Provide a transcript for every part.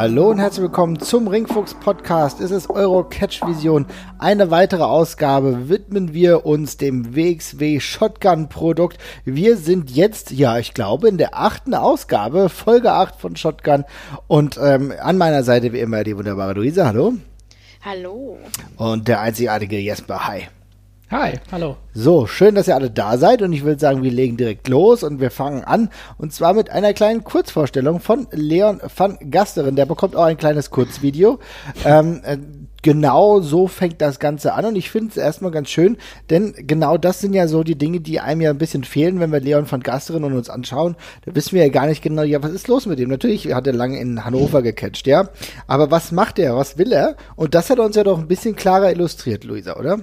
Hallo und herzlich willkommen zum Ringfuchs Podcast. Es ist Euro Catch Vision. Eine weitere Ausgabe widmen wir uns dem WXW Shotgun Produkt. Wir sind jetzt, ja, ich glaube, in der achten Ausgabe, Folge 8 von Shotgun. Und ähm, an meiner Seite wie immer die wunderbare Luisa. Hallo. Hallo. Und der einzigartige Jesper. Hi. Hi, hallo. So, schön, dass ihr alle da seid und ich würde sagen, wir legen direkt los und wir fangen an und zwar mit einer kleinen Kurzvorstellung von Leon van Gasteren. Der bekommt auch ein kleines Kurzvideo. Ähm, äh, genau so fängt das Ganze an und ich finde es erstmal ganz schön, denn genau das sind ja so die Dinge, die einem ja ein bisschen fehlen, wenn wir Leon van Gasteren und uns anschauen. Da wissen wir ja gar nicht genau, ja, was ist los mit ihm? Natürlich hat er lange in Hannover gecatcht, ja. Aber was macht er? Was will er? Und das hat er uns ja doch ein bisschen klarer illustriert, Luisa, oder?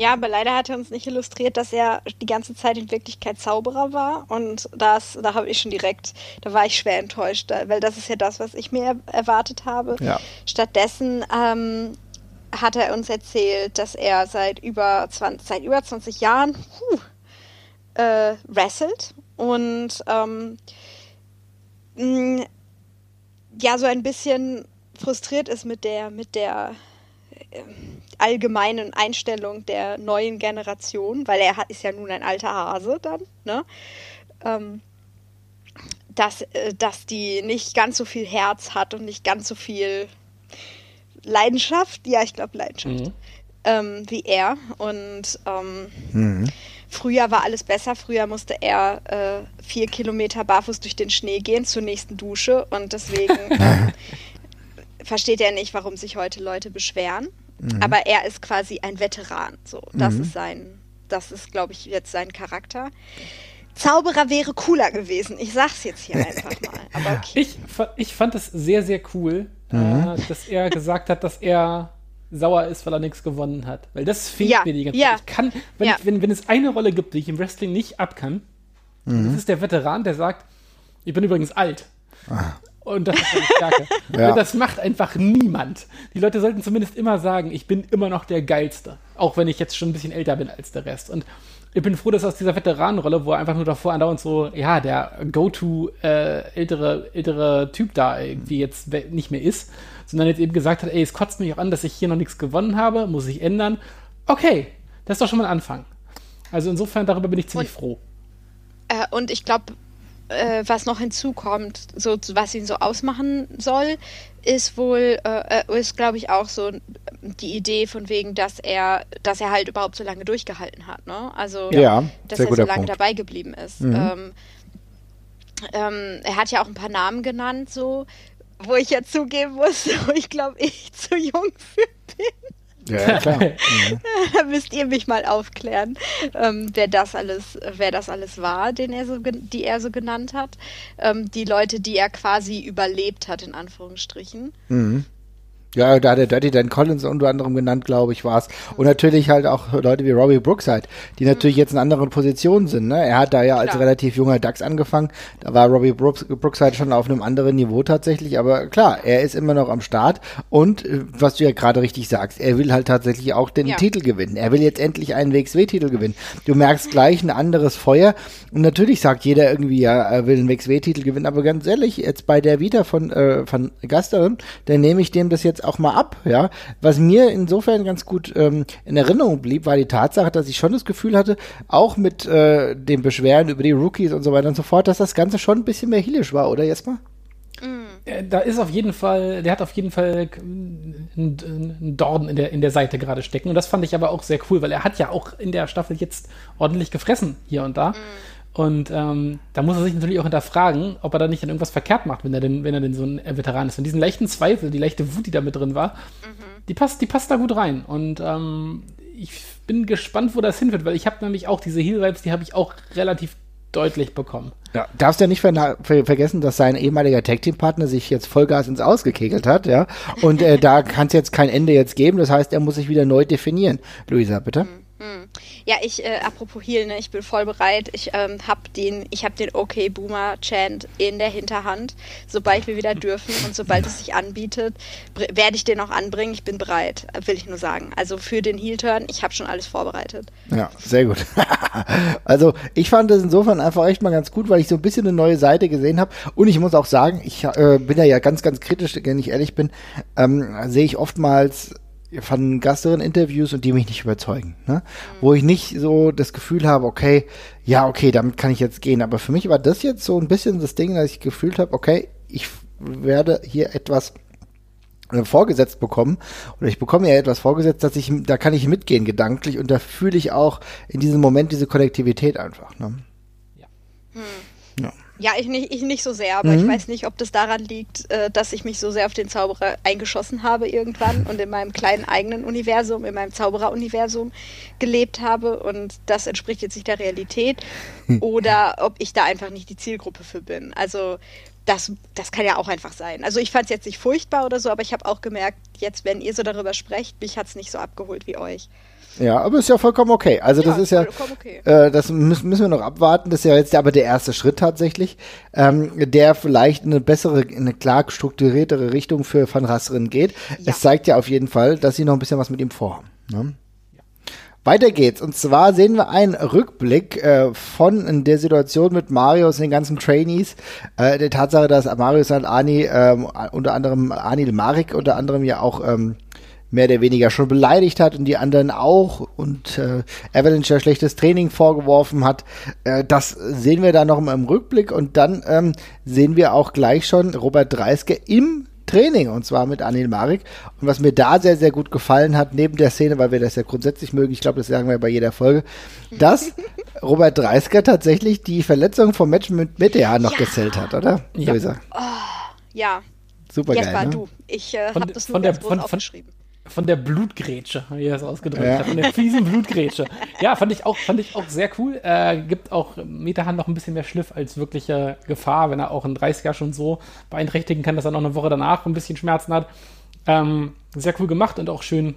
Ja, aber leider hat er uns nicht illustriert, dass er die ganze Zeit in Wirklichkeit Zauberer war. Und das, da habe ich schon direkt, da war ich schwer enttäuscht, weil das ist ja das, was ich mir erwartet habe. Ja. Stattdessen ähm, hat er uns erzählt, dass er seit über 20, seit über 20 Jahren huh, äh, wrestelt und ähm, mh, ja so ein bisschen frustriert ist mit der mit der äh, allgemeinen Einstellung der neuen Generation, weil er ist ja nun ein alter Hase dann, ne? Ähm, dass, äh, dass die nicht ganz so viel Herz hat und nicht ganz so viel Leidenschaft, ja, ich glaube Leidenschaft, mhm. ähm, wie er. Und ähm, mhm. früher war alles besser. Früher musste er äh, vier Kilometer barfuß durch den Schnee gehen zur nächsten Dusche und deswegen versteht er nicht, warum sich heute Leute beschweren. Mhm. Aber er ist quasi ein Veteran. So, das mhm. ist sein, das ist, glaube ich, jetzt sein Charakter. Zauberer wäre cooler gewesen. Ich sag's jetzt hier einfach mal. Aber okay. ich, ich fand es sehr, sehr cool, mhm. äh, dass er gesagt hat, dass er sauer ist, weil er nichts gewonnen hat. Weil das fehlt ja, mir die ganze Zeit. Ja. Ich kann, wenn, ja. ich, wenn, wenn es eine Rolle gibt, die ich im Wrestling nicht ab kann, mhm. das ist der Veteran, der sagt, ich bin übrigens alt. Ah. Und das ist eine Stärke. ja. Das macht einfach niemand. Die Leute sollten zumindest immer sagen, ich bin immer noch der Geilste. Auch wenn ich jetzt schon ein bisschen älter bin als der Rest. Und ich bin froh, dass aus dieser Veteranenrolle, wo er einfach nur davor andauernd so, ja, der go-to äh, ältere, ältere Typ da irgendwie jetzt nicht mehr ist, sondern jetzt eben gesagt hat, ey, es kotzt mich auch an, dass ich hier noch nichts gewonnen habe, muss ich ändern. Okay, das ist doch schon mal ein Anfang. Also insofern, darüber bin ich ziemlich und, froh. Äh, und ich glaube, äh, was noch hinzukommt, so was ihn so ausmachen soll, ist wohl, äh, äh ist glaube ich auch so die Idee von wegen, dass er, dass er halt überhaupt so lange durchgehalten hat, ne? Also, ja, dass er so lange Punkt. dabei geblieben ist. Mhm. Ähm, ähm, er hat ja auch ein paar Namen genannt, so, wo ich ja zugeben muss, wo ich glaube, ich zu jung für bin. Ja, klar. Da müsst ihr mich mal aufklären, ähm, wer das alles, wer das alles war, den er so, die er so genannt hat. Ähm, die Leute, die er quasi überlebt hat, in Anführungsstrichen. Mhm. Ja, da hat er Dirty Dan Collins unter anderem genannt, glaube ich, war es. Und natürlich halt auch Leute wie Robbie Brookside, die natürlich jetzt in anderen Positionen sind. Ne? Er hat da ja als klar. relativ junger DAX angefangen. Da war Robbie Brooks, Brookside schon auf einem anderen Niveau tatsächlich. Aber klar, er ist immer noch am Start. Und äh, was du ja gerade richtig sagst, er will halt tatsächlich auch den ja. Titel gewinnen. Er will jetzt endlich einen WXW-Titel gewinnen. Du merkst gleich ein anderes Feuer. Und natürlich sagt jeder irgendwie, ja, er will einen WXW-Titel gewinnen. Aber ganz ehrlich, jetzt bei der Vita von, äh, von Gasterin, dann nehme ich dem das jetzt jetzt auch mal ab, ja. Was mir insofern ganz gut ähm, in Erinnerung blieb, war die Tatsache, dass ich schon das Gefühl hatte, auch mit äh, den Beschwerden über die Rookies und so weiter und so fort, dass das Ganze schon ein bisschen mehr healisch war, oder Jesper? Da ist auf jeden Fall, der hat auf jeden Fall einen Dorn in der, in der Seite gerade stecken. Und das fand ich aber auch sehr cool, weil er hat ja auch in der Staffel jetzt ordentlich gefressen hier und da. Mm. Und ähm, da muss er sich natürlich auch hinterfragen, ob er da nicht dann irgendwas verkehrt macht, wenn er denn, wenn er denn so ein Veteran ist. Und diesen leichten Zweifel, die leichte Wut, die da mit drin war, mhm. die passt, die passt da gut rein. Und ähm, ich bin gespannt, wo das hinführt, weil ich habe nämlich auch diese Heal-Vibes, die habe ich auch relativ deutlich bekommen. Ja, darfst ja nicht ver ver vergessen, dass sein ehemaliger Tag-Team-Partner sich jetzt Vollgas ins Ausgekegelt hat, ja. Und äh, da kann es jetzt kein Ende jetzt geben. Das heißt, er muss sich wieder neu definieren. Luisa, bitte. Mhm. Hm. Ja, ich, äh, apropos Heal, ne, ich bin voll bereit. Ich ähm, habe den, ich habe den Okay Boomer Chant in der Hinterhand. Sobald wir wieder dürfen und sobald es sich anbietet, werde ich den auch anbringen. Ich bin bereit, will ich nur sagen. Also für den Heal Turn, ich habe schon alles vorbereitet. Ja, sehr gut. also ich fand das insofern einfach echt mal ganz gut, weil ich so ein bisschen eine neue Seite gesehen habe. Und ich muss auch sagen, ich äh, bin ja, ja ganz, ganz kritisch, wenn ich ehrlich bin, ähm, sehe ich oftmals von Gasterinnen Interviews und die mich nicht überzeugen, ne? Mhm. Wo ich nicht so das Gefühl habe, okay, ja, okay, damit kann ich jetzt gehen. Aber für mich war das jetzt so ein bisschen das Ding, dass ich gefühlt habe, okay, ich werde hier etwas äh, vorgesetzt bekommen oder ich bekomme ja etwas vorgesetzt, dass ich da kann ich mitgehen gedanklich und da fühle ich auch in diesem Moment diese Konnektivität einfach. Ne? Ja. Hm. Ja, ich nicht, ich nicht so sehr, aber mhm. ich weiß nicht, ob das daran liegt, äh, dass ich mich so sehr auf den Zauberer eingeschossen habe irgendwann und in meinem kleinen eigenen Universum, in meinem Zaubereruniversum gelebt habe und das entspricht jetzt nicht der Realität oder ob ich da einfach nicht die Zielgruppe für bin. Also das, das kann ja auch einfach sein. Also ich fand es jetzt nicht furchtbar oder so, aber ich habe auch gemerkt, jetzt, wenn ihr so darüber sprecht, mich hat es nicht so abgeholt wie euch. Ja, aber ist ja vollkommen okay. Also ja, das ist ja, okay. äh, das müssen, müssen wir noch abwarten. Das ist ja jetzt aber der erste Schritt tatsächlich, ähm, der vielleicht eine bessere, eine klar strukturiertere Richtung für Van Rasseren geht. Ja. Es zeigt ja auf jeden Fall, dass sie noch ein bisschen was mit ihm vorhaben. Ne? Weiter geht's. Und zwar sehen wir einen Rückblick äh, von der Situation mit Marius und den ganzen Trainees. Äh, der Tatsache, dass Marius und Ani, ähm, unter anderem Anil Marik, unter anderem ja auch ähm, mehr oder weniger schon beleidigt hat und die anderen auch und äh, Avalanche ja schlechtes Training vorgeworfen hat. Äh, das sehen wir da noch im Rückblick und dann ähm, sehen wir auch gleich schon Robert Dreiske im Training und zwar mit Anil Marik. Und was mir da sehr, sehr gut gefallen hat, neben der Szene, weil wir das ja grundsätzlich mögen, ich glaube, das sagen wir bei jeder Folge, dass Robert Dreisker tatsächlich die Verletzung vom Match mit Meteor noch ja. gezählt hat, oder? Ja. Oh, ja. Super Jetzt geil. Jetzt war ne? du. Ich äh, habe das nur von der, von, aufgeschrieben von der Blutgrätsche, wie er es ausgedrückt ja. hat, von der fiesen Blutgrätsche. Ja, fand ich auch, fand ich auch sehr cool. Äh, gibt auch Metahand noch ein bisschen mehr Schliff als wirkliche Gefahr, wenn er auch in 30er schon so beeinträchtigen kann, dass er noch eine Woche danach ein bisschen Schmerzen hat. Ähm, sehr cool gemacht und auch schön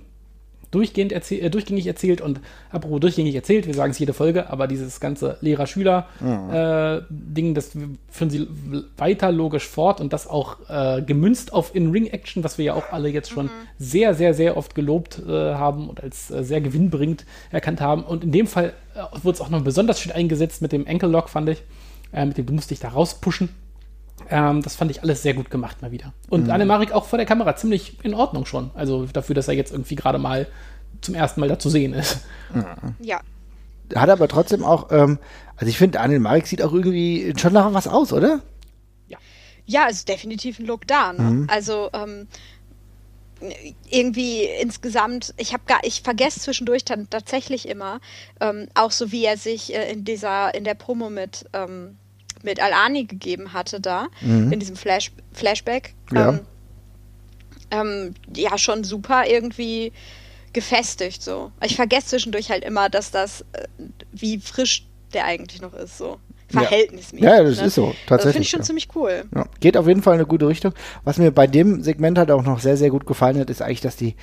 durchgehend erzähl äh, durchgängig erzählt und apropos durchgängig erzählt, wir sagen es jede Folge, aber dieses ganze Lehrer-Schüler-Ding, mhm. äh, das führen sie weiter logisch fort und das auch äh, gemünzt auf In-Ring-Action, was wir ja auch alle jetzt schon mhm. sehr, sehr, sehr oft gelobt äh, haben und als äh, sehr gewinnbringend erkannt haben. Und in dem Fall äh, wurde es auch noch besonders schön eingesetzt mit dem Ankle-Lock, fand ich. mit dem du musst dich da rauspushen. Ähm, das fand ich alles sehr gut gemacht mal wieder. Und mhm. Annemarik auch vor der Kamera ziemlich in Ordnung schon. Also dafür, dass er jetzt irgendwie gerade mal zum ersten Mal da zu sehen ist. Mhm. Ja. Hat aber trotzdem auch, ähm, also ich finde, Annemarik sieht auch irgendwie schon nach was aus, oder? Ja. Ja, ist definitiv ein Look da. Ne? Mhm. Also, ähm, irgendwie insgesamt, ich habe gar, ich vergesse zwischendurch dann tatsächlich immer, ähm, auch so wie er sich äh, in dieser, in der Promo mit ähm, mit Alani gegeben hatte da, mhm. in diesem Flash Flashback. Ja. Ähm, ähm, ja, schon super irgendwie gefestigt so. Ich vergesse zwischendurch halt immer, dass das, äh, wie frisch der eigentlich noch ist, so. Verhältnismäßig. Ja, ja das ne? ist so, also tatsächlich. Finde ich schon ja. ziemlich cool. Ja. Geht auf jeden Fall in eine gute Richtung. Was mir bei dem Segment halt auch noch sehr, sehr gut gefallen hat, ist eigentlich, dass die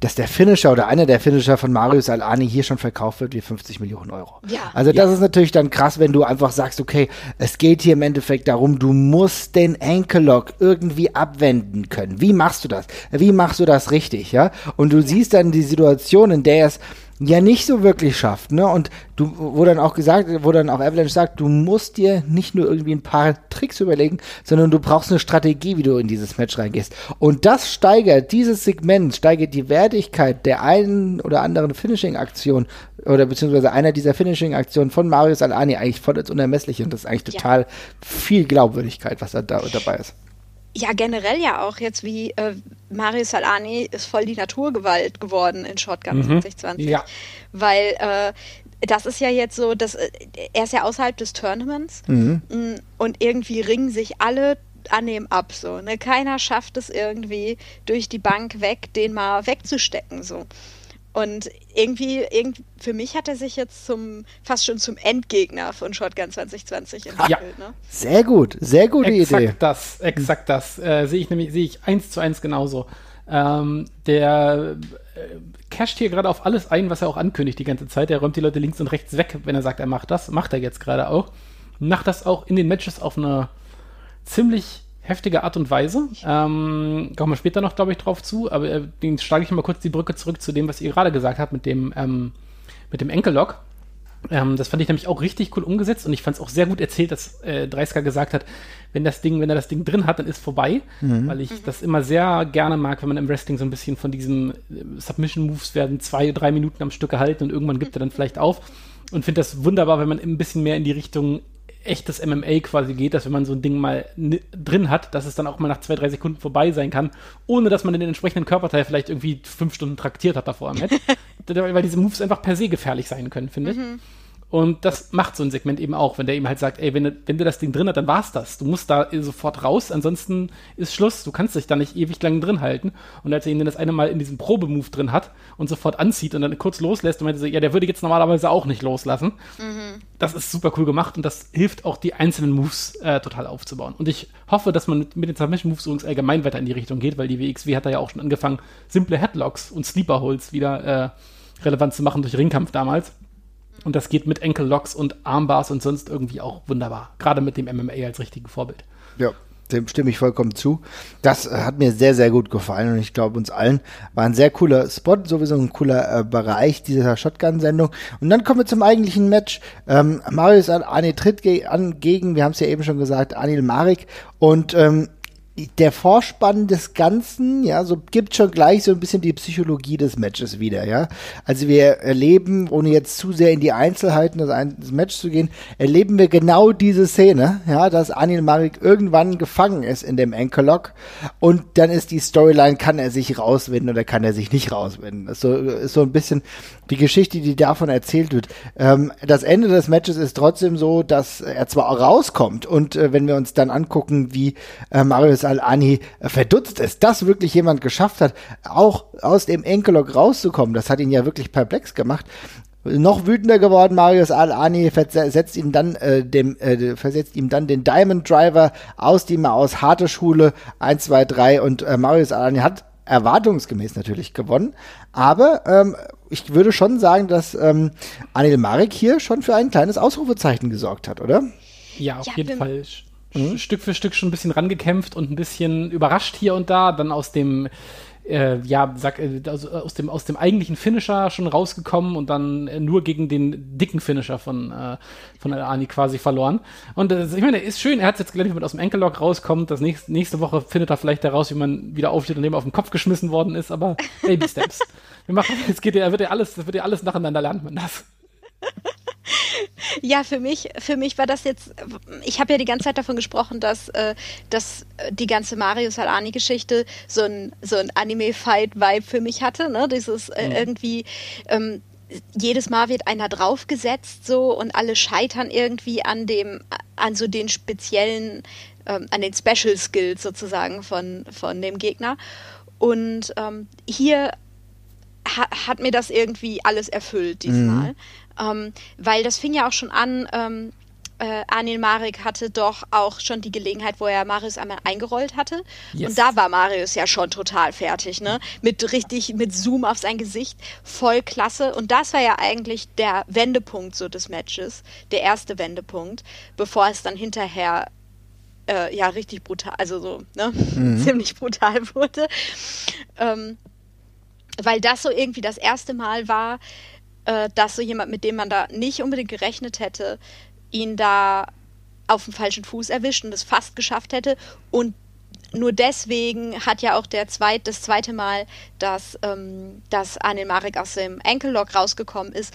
dass der Finisher oder einer der Finisher von Marius Alani hier schon verkauft wird wie 50 Millionen Euro. Ja. Also das ja. ist natürlich dann krass, wenn du einfach sagst, okay, es geht hier im Endeffekt darum, du musst den Ankle-Lock irgendwie abwenden können. Wie machst du das? Wie machst du das richtig, ja? Und du siehst dann die Situation, in der es ja nicht so wirklich schafft, ne? Und du, wo dann auch gesagt, wo dann auch Avalanche sagt, du musst dir nicht nur irgendwie ein paar Tricks überlegen, sondern du brauchst eine Strategie, wie du in dieses Match reingehst. Und das steigert, dieses Segment steigert die Wertigkeit der einen oder anderen Finishing-Aktion oder beziehungsweise einer dieser Finishing-Aktionen von Marius Alani eigentlich voll ins Unermessliche und das ist eigentlich total ja. viel Glaubwürdigkeit, was da, da dabei ist ja generell ja auch jetzt wie äh, Mario Salani ist voll die Naturgewalt geworden in Shotgun mhm. 2020. Ja. Weil äh, das ist ja jetzt so, dass äh, er ist ja außerhalb des Tournaments mhm. Mm, und irgendwie ringen sich alle an dem ab so. Ne? Keiner schafft es irgendwie durch die Bank weg, den mal wegzustecken so. Und irgendwie, irgendwie, für mich hat er sich jetzt zum fast schon zum Endgegner von Shotgun 2020 entwickelt. Ja. Ne? Sehr gut, sehr gute exakt Idee. Das, exakt das. Äh, sehe ich nämlich, sehe ich eins zu eins genauso. Ähm, der äh, casht hier gerade auf alles ein, was er auch ankündigt die ganze Zeit. Er räumt die Leute links und rechts weg, wenn er sagt, er macht das. Macht er jetzt gerade auch. Macht das auch in den Matches auf eine ziemlich heftige Art und Weise. Ähm, kommen wir später noch, glaube ich, drauf zu, aber äh, den schlage ich mal kurz die Brücke zurück zu dem, was ihr gerade gesagt habt mit dem, ähm, mit dem Enkellock. Ähm, das fand ich nämlich auch richtig cool umgesetzt und ich fand es auch sehr gut erzählt, dass äh, Dreisker gesagt hat, wenn das Ding, wenn er das Ding drin hat, dann ist vorbei, mhm. weil ich mhm. das immer sehr gerne mag, wenn man im Wrestling so ein bisschen von diesen äh, Submission Moves werden zwei, drei Minuten am Stück gehalten und irgendwann gibt er dann vielleicht auf und finde das wunderbar, wenn man ein bisschen mehr in die Richtung echtes MMA quasi geht, dass wenn man so ein Ding mal drin hat, dass es dann auch mal nach zwei, drei Sekunden vorbei sein kann, ohne dass man den entsprechenden Körperteil vielleicht irgendwie fünf Stunden traktiert hat davor am Match. weil diese Moves einfach per se gefährlich sein können, finde ich. Mhm. Und das macht so ein Segment eben auch, wenn der eben halt sagt, ey, wenn du, wenn du das Ding drin hast, dann war's das. Du musst da sofort raus, ansonsten ist Schluss. Du kannst dich da nicht ewig lang drin halten. Und als er ihn dann das eine Mal in diesem Probemove drin hat und sofort anzieht und dann kurz loslässt und meinte so, ja, der würde jetzt normalerweise auch nicht loslassen. Mhm. Das ist super cool gemacht und das hilft auch, die einzelnen Moves äh, total aufzubauen. Und ich hoffe, dass man mit, mit den Submission Moves übrigens allgemein weiter in die Richtung geht, weil die WXW hat da ja auch schon angefangen, simple Headlocks und Sleeper Holds wieder äh, relevant zu machen durch Ringkampf damals. Und das geht mit Enkellocks und Armbars und sonst irgendwie auch wunderbar. Gerade mit dem MMA als richtigen Vorbild. Ja, dem stimme ich vollkommen zu. Das äh, hat mir sehr, sehr gut gefallen und ich glaube uns allen war ein sehr cooler Spot, sowieso ein cooler äh, Bereich dieser Shotgun-Sendung. Und dann kommen wir zum eigentlichen Match. Ähm, Marius Arne tritt ge an gegen, wir haben es ja eben schon gesagt, Anil Marik und ähm, der Vorspann des Ganzen, ja, so gibt schon gleich so ein bisschen die Psychologie des Matches wieder, ja. Also wir erleben, ohne jetzt zu sehr in die Einzelheiten des, des Matches zu gehen, erleben wir genau diese Szene, ja, dass Anil Marik irgendwann gefangen ist in dem Anchor-Lock und dann ist die Storyline, kann er sich rauswinden oder kann er sich nicht rauswinden. Das ist so, ist so ein bisschen die Geschichte, die davon erzählt wird. Ähm, das Ende des Matches ist trotzdem so, dass er zwar rauskommt und äh, wenn wir uns dann angucken, wie äh, Marius Al-Ani verdutzt ist, dass wirklich jemand geschafft hat, auch aus dem Enkellock rauszukommen. Das hat ihn ja wirklich perplex gemacht. Noch wütender geworden, Marius Al-Ani versetzt ihm dann äh, dem äh, versetzt ihm dann den Diamond Driver aus die aus harte Schule 1 2 3 und äh, Marius Al-Ani hat erwartungsgemäß natürlich gewonnen, aber ähm, ich würde schon sagen, dass ähm, Anil Marek hier schon für ein kleines Ausrufezeichen gesorgt hat, oder? Ja, auf ja, jeden Fall mhm. Stück für Stück schon ein bisschen rangekämpft und ein bisschen überrascht hier und da, dann aus dem äh, ja, sag, äh, also aus, dem, aus dem eigentlichen Finisher schon rausgekommen und dann äh, nur gegen den dicken Finisher von, äh, von Ani quasi verloren. Und äh, ich meine, ist schön, er hat jetzt gleich mit aus dem Enkellock rauskommt. Das nächste, nächste Woche findet er vielleicht heraus, wie man wieder aufsteht und eben auf den Kopf geschmissen worden ist, aber Baby Steps. Wir machen, es geht ja, wird ja alles, wird ja alles nacheinander lernt man das. Ja, für mich, für mich war das jetzt, ich habe ja die ganze Zeit davon gesprochen, dass, äh, dass die ganze Mario Salani-Geschichte so ein, so ein Anime-Fight-Vibe für mich hatte. Ne? Dieses äh, mhm. irgendwie, ähm, jedes Mal wird einer draufgesetzt so und alle scheitern irgendwie an dem, an so den speziellen, ähm, an den Special Skills sozusagen von, von dem Gegner. Und ähm, hier ha hat mir das irgendwie alles erfüllt diesmal. Mhm. Ähm, weil das fing ja auch schon an, ähm, äh, Anil Marek hatte doch auch schon die Gelegenheit, wo er Marius einmal eingerollt hatte. Yes. Und da war Marius ja schon total fertig, ne? Mit richtig, mit Zoom auf sein Gesicht. Voll klasse. Und das war ja eigentlich der Wendepunkt so des Matches. Der erste Wendepunkt, bevor es dann hinterher äh, ja richtig brutal, also so, ne? Mhm. Ziemlich brutal wurde. Ähm, weil das so irgendwie das erste Mal war, äh, dass so jemand, mit dem man da nicht unbedingt gerechnet hätte, ihn da auf dem falschen Fuß erwischt und es fast geschafft hätte. Und nur deswegen hat ja auch der zweit, das zweite Mal, dass, ähm, dass Anil Marek aus dem Ankle-Lock rausgekommen ist,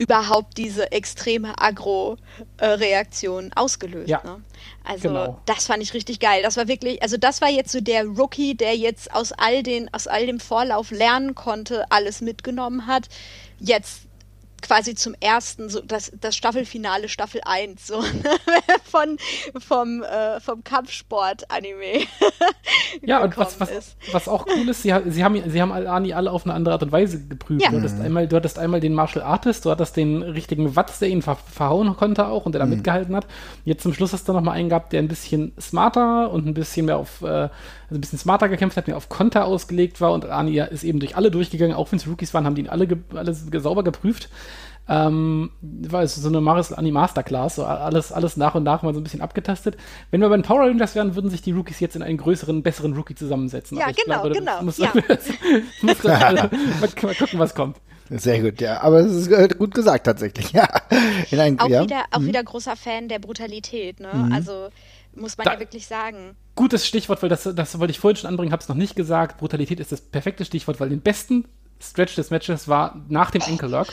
überhaupt diese extreme Agro-Reaktion ausgelöst. Ja, ne? Also genau. das fand ich richtig geil. Das war wirklich, also das war jetzt so der Rookie, der jetzt aus all den, aus all dem Vorlauf lernen konnte, alles mitgenommen hat, jetzt quasi zum ersten, so das, das Staffelfinale Staffel 1, so von, vom, äh, vom Kampfsport-Anime. ja, und was, was, was auch cool ist, sie, sie haben, sie haben Ani alle auf eine andere Art und Weise geprüft. Ja. Du, hattest einmal, du hattest einmal den Martial Artist, du hattest den richtigen Watz, der ihn ver verhauen konnte auch und der da mhm. mitgehalten hat. Jetzt zum Schluss hast du noch mal einen gehabt, der ein bisschen smarter und ein bisschen mehr auf, äh, also ein bisschen smarter gekämpft hat, mehr auf Konter ausgelegt war und Ani ist eben durch alle durchgegangen, auch wenn es Rookies waren, haben die ihn alle, ge alle sauber geprüft. Ähm, war so eine Maris Annie Masterclass, so alles, alles nach und nach mal so ein bisschen abgetastet. Wenn wir bei den Power Rangers wären, würden sich die Rookies jetzt in einen größeren, besseren Rookie zusammensetzen. Ja, genau, glaube, genau. Muss, ja. muss, mal, mal gucken, was kommt. Sehr gut, ja. Aber es ist äh, gut gesagt tatsächlich, ja. Ein, auch, ja. Wieder, auch mhm. wieder großer Fan der Brutalität, ne? Mhm. Also muss man da, ja wirklich sagen. Gutes Stichwort, weil das, das wollte ich vorhin schon anbringen, habe es noch nicht gesagt. Brutalität ist das perfekte Stichwort, weil den besten Stretch des Matches war nach dem Enkellock,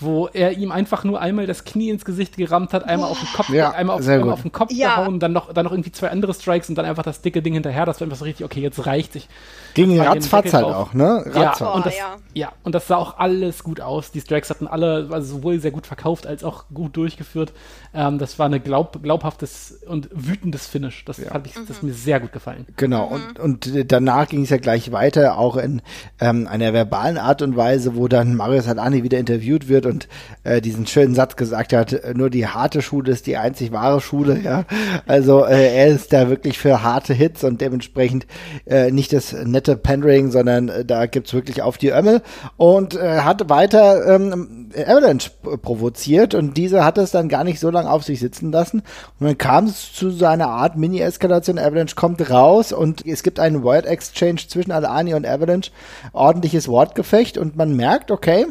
wo er ihm einfach nur einmal das Knie ins Gesicht gerammt hat, einmal auf den Kopf, ja, einmal, auf, einmal auf, den Kopf ja. gehauen, dann noch, dann noch irgendwie zwei andere Strikes und dann einfach das dicke Ding hinterher. Das war einfach so richtig, okay, jetzt reicht sich. Ging ratzfatz halt auch, ne? Ratzfatz. Ja, und das, ja. ja, und das sah auch alles gut aus. Die Strikes hatten alle, also sowohl sehr gut verkauft als auch gut durchgeführt. Ähm, das war eine glaub, glaubhaftes und wütendes Finish. Das ja. hat ich, das mhm. mir sehr gut gefallen. Genau, mhm. und, und danach ging es ja gleich weiter, auch in ähm, einer verbalen Art und Weise, wo dann Marius Halani wieder interviewt wird und äh, diesen schönen Satz gesagt hat, äh, nur die harte Schule ist die einzig wahre Schule, ja. Also äh, er ist da wirklich für harte Hits und dementsprechend äh, nicht das nette Pandering, sondern äh, da gibt's wirklich auf die Ömmel und äh, hat weiter ähm, Avalanche provoziert und diese hat es dann gar nicht so lange auf sich sitzen lassen und dann kam es zu seiner Art Mini-Eskalation. Avalanche kommt raus und es gibt einen Word Exchange zwischen Alani und Avalanche, ordentliches Wortgefecht und man merkt, okay,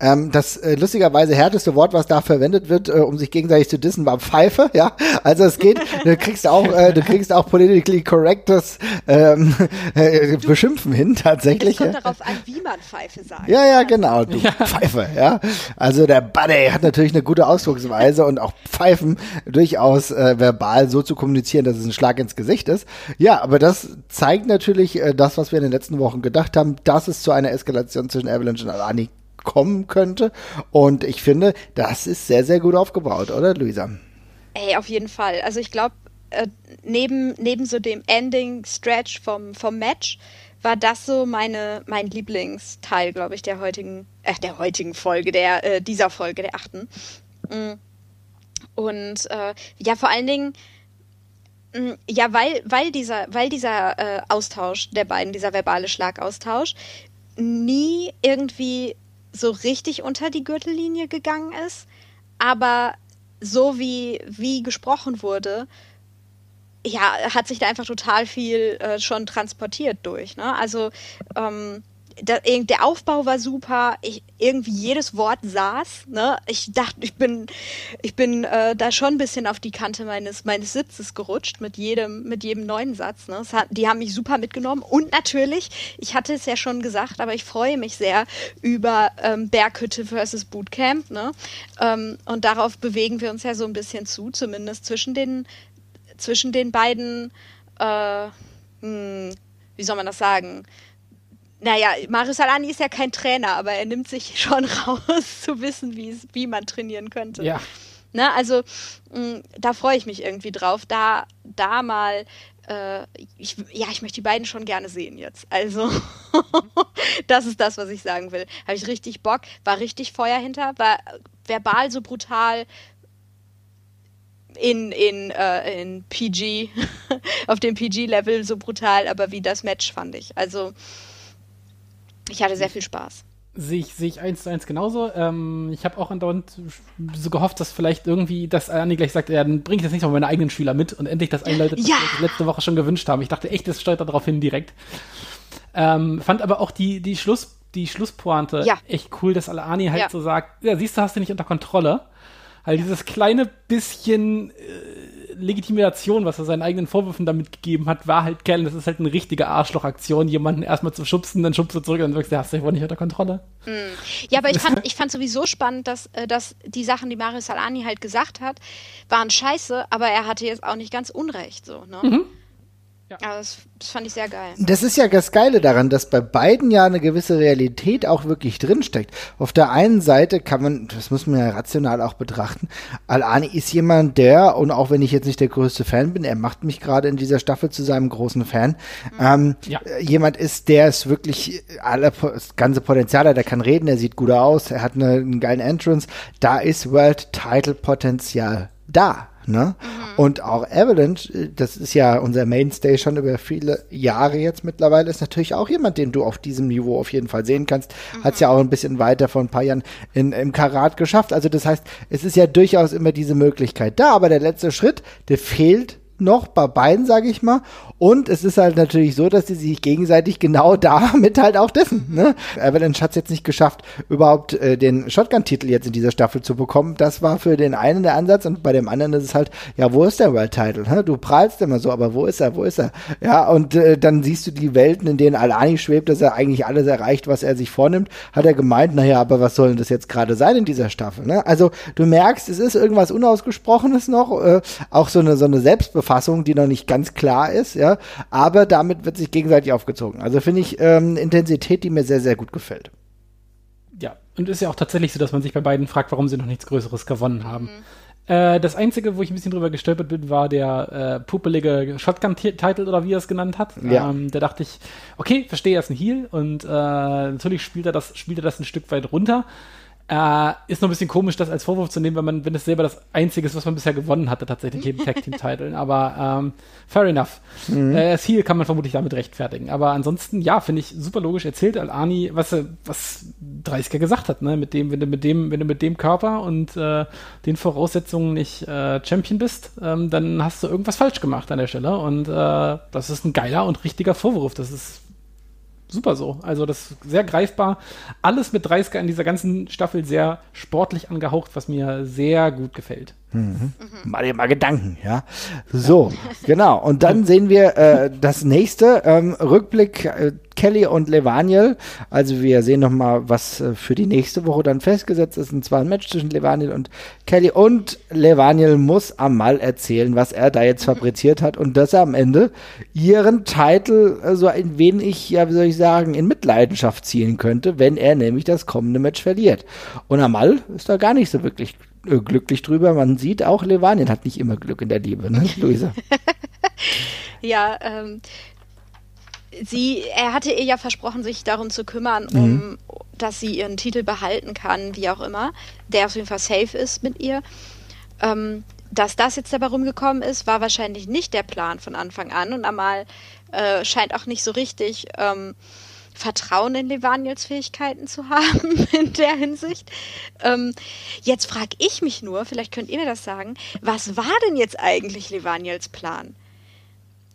ähm, das äh, lustigerweise härteste Wort, was da verwendet wird, äh, um sich gegenseitig zu dissen, war Pfeife. Ja, also es geht. du kriegst auch, äh, du kriegst auch politically correctes ähm, äh, Beschimpfen hin tatsächlich. Es kommt darauf an, wie man Pfeife sagt. Ja, ja, genau. Du ja. Pfeife. Ja, also der Buddy hat natürlich eine gute Ausdrucksweise und auch Pfeifen durchaus äh, verbal so zu kommunizieren, dass es ein Schlag ins Gesicht ist. Ja, aber das zeigt natürlich äh, das, was wir in den letzten Wochen gedacht haben, dass es zu einer Eskalation zwischen Avalanche und Alani kommen könnte. Und ich finde, das ist sehr, sehr gut aufgebaut, oder Luisa? Ey, auf jeden Fall. Also ich glaube, äh, neben, neben so dem Ending-Stretch vom, vom Match war das so meine, mein Lieblingsteil, glaube ich, der heutigen, äh, der heutigen Folge, der, äh, dieser Folge, der achten. Mm. Und äh, ja, vor allen Dingen, mm, ja, weil, weil dieser, weil dieser äh, Austausch der beiden, dieser verbale Schlagaustausch, nie irgendwie so richtig unter die Gürtellinie gegangen ist, aber so wie, wie gesprochen wurde, ja, hat sich da einfach total viel äh, schon transportiert durch. Ne? Also ähm, der, der Aufbau war super, ich, irgendwie jedes Wort saß. Ne? Ich dachte, ich bin, ich bin äh, da schon ein bisschen auf die Kante meines, meines Sitzes gerutscht mit jedem, mit jedem neuen Satz. Ne? Hat, die haben mich super mitgenommen. Und natürlich, ich hatte es ja schon gesagt, aber ich freue mich sehr über ähm, Berghütte versus Bootcamp. Ne? Ähm, und darauf bewegen wir uns ja so ein bisschen zu, zumindest zwischen den, zwischen den beiden, äh, hm, wie soll man das sagen? Naja, Marius Alani ist ja kein Trainer, aber er nimmt sich schon raus, zu wissen, wie man trainieren könnte. Ja. Ne, also mh, da freue ich mich irgendwie drauf, da, da mal, äh, ich, ja, ich möchte die beiden schon gerne sehen jetzt. Also, das ist das, was ich sagen will. Habe ich richtig Bock, war richtig Feuer hinter, war verbal so brutal, in, in, äh, in PG, auf dem PG-Level so brutal, aber wie das Match fand ich. Also, ich hatte sehr viel Spaß. Sehe ich, sehe ich eins zu eins genauso. Ähm, ich habe auch andauernd so gehofft, dass vielleicht irgendwie, dass Anni gleich sagt, ja, dann bringe ich das nicht mal meine eigenen Spieler mit und endlich das einleitet, ja. was wir letzte Woche schon gewünscht haben. Ich dachte echt, das steuert darauf hin direkt. Ähm, fand aber auch die, die, Schluss, die Schlusspointe ja. echt cool, dass Alani halt ja. so sagt, ja, siehst du, hast du nicht unter Kontrolle. Halt dieses kleine bisschen äh, Legitimation, was er seinen eigenen Vorwürfen damit gegeben hat, war halt, Kellen, das ist halt eine richtige Arschlochaktion, jemanden erstmal zu schubsen, dann schubst du zurück und dann sagst du, hast du wohl nicht unter Kontrolle. Mm. Ja, aber ich fand, ich fand sowieso spannend, dass, äh, dass die Sachen, die Mario Salani halt gesagt hat, waren scheiße, aber er hatte jetzt auch nicht ganz Unrecht, so, ne? Mhm. Ja, das, das, fand ich sehr geil. Das ist ja das Geile daran, dass bei beiden ja eine gewisse Realität auch wirklich drinsteckt. Auf der einen Seite kann man, das muss man ja rational auch betrachten, Al-Ani ist jemand, der, und auch wenn ich jetzt nicht der größte Fan bin, er macht mich gerade in dieser Staffel zu seinem großen Fan, mhm. ähm, ja. jemand ist, der es wirklich alle, das ganze Potenzial hat, er kann reden, er sieht gut aus, er hat eine, einen geilen Entrance, da ist World Title Potenzial da. Ne? Mhm. Und auch Avalanche, das ist ja unser Mainstay schon über viele Jahre jetzt mittlerweile, ist natürlich auch jemand, den du auf diesem Niveau auf jeden Fall sehen kannst. Mhm. Hat es ja auch ein bisschen weiter vor ein paar Jahren in, im Karat geschafft. Also das heißt, es ist ja durchaus immer diese Möglichkeit da, aber der letzte Schritt, der fehlt noch bei beiden, sage ich mal. Und es ist halt natürlich so, dass sie sich gegenseitig genau damit halt auch dessen. Ne? Avalanche hat es jetzt nicht geschafft, überhaupt äh, den Shotgun-Titel jetzt in dieser Staffel zu bekommen. Das war für den einen der Ansatz und bei dem anderen ist es halt, ja, wo ist der World Title? Ne? Du prahlst immer so, aber wo ist er? Wo ist er? Ja, und äh, dann siehst du die Welten, in denen Alani schwebt, dass er eigentlich alles erreicht, was er sich vornimmt. Hat er gemeint, naja, aber was soll denn das jetzt gerade sein in dieser Staffel? Ne? Also du merkst, es ist irgendwas Unausgesprochenes noch, äh, auch so eine, so eine Selbstbefreiung Fassung, die noch nicht ganz klar ist, ja. Aber damit wird sich gegenseitig aufgezogen. Also finde ich ähm, Intensität, die mir sehr, sehr gut gefällt. Ja, und ist ja auch tatsächlich so, dass man sich bei beiden fragt, warum sie noch nichts Größeres gewonnen haben. Mhm. Äh, das Einzige, wo ich ein bisschen drüber gestolpert bin, war der äh, pupelige Shotgun-Titel oder wie er es genannt hat. Ja. Ähm, da dachte ich, okay, verstehe, er ist ein Heal und äh, natürlich spielt er, das, spielt er das ein Stück weit runter. Äh, ist noch ein bisschen komisch, das als Vorwurf zu nehmen, wenn man, wenn es selber das Einzige ist, was man bisher gewonnen hatte, tatsächlich neben Tag Team Titeln. Aber ähm, fair enough. Mhm. Äh, das Heal kann man vermutlich damit rechtfertigen. Aber ansonsten, ja, finde ich super logisch erzählt Al-Ani, was, was 30er gesagt hat, ne? Mit dem, wenn du mit dem, wenn du mit dem Körper und äh, den Voraussetzungen nicht äh, Champion bist, ähm, dann hast du irgendwas falsch gemacht an der Stelle. Und äh, das ist ein geiler und richtiger Vorwurf. Das ist super so. Also das ist sehr greifbar. Alles mit 30er in dieser ganzen Staffel sehr sportlich angehaucht, was mir sehr gut gefällt. Mhm. Mhm. Mal dir mal Gedanken, ja. So, genau. Und dann sehen wir äh, das nächste ähm, Rückblick äh, Kelly und Levaniel. Also wir sehen noch mal, was äh, für die nächste Woche dann festgesetzt ist. Und zwar ein Match zwischen Levaniel und Kelly. Und Levaniel muss Amal erzählen, was er da jetzt fabriziert hat und dass er am Ende ihren Titel äh, so ein wenig, ja, wie soll ich sagen, in Mitleidenschaft ziehen könnte, wenn er nämlich das kommende Match verliert. Und Amal ist da gar nicht so wirklich glücklich drüber. Man sieht auch, Levanien hat nicht immer Glück in der Liebe, ne, Luisa? ja, ähm, sie, er hatte ihr ja versprochen, sich darum zu kümmern, um, mhm. dass sie ihren Titel behalten kann, wie auch immer, der auf jeden Fall safe ist mit ihr. Ähm, dass das jetzt dabei rumgekommen ist, war wahrscheinlich nicht der Plan von Anfang an und einmal äh, scheint auch nicht so richtig ähm, Vertrauen in Levaniels Fähigkeiten zu haben in der Hinsicht. Ähm, jetzt frage ich mich nur, vielleicht könnt ihr mir das sagen, was war denn jetzt eigentlich Levaniels Plan?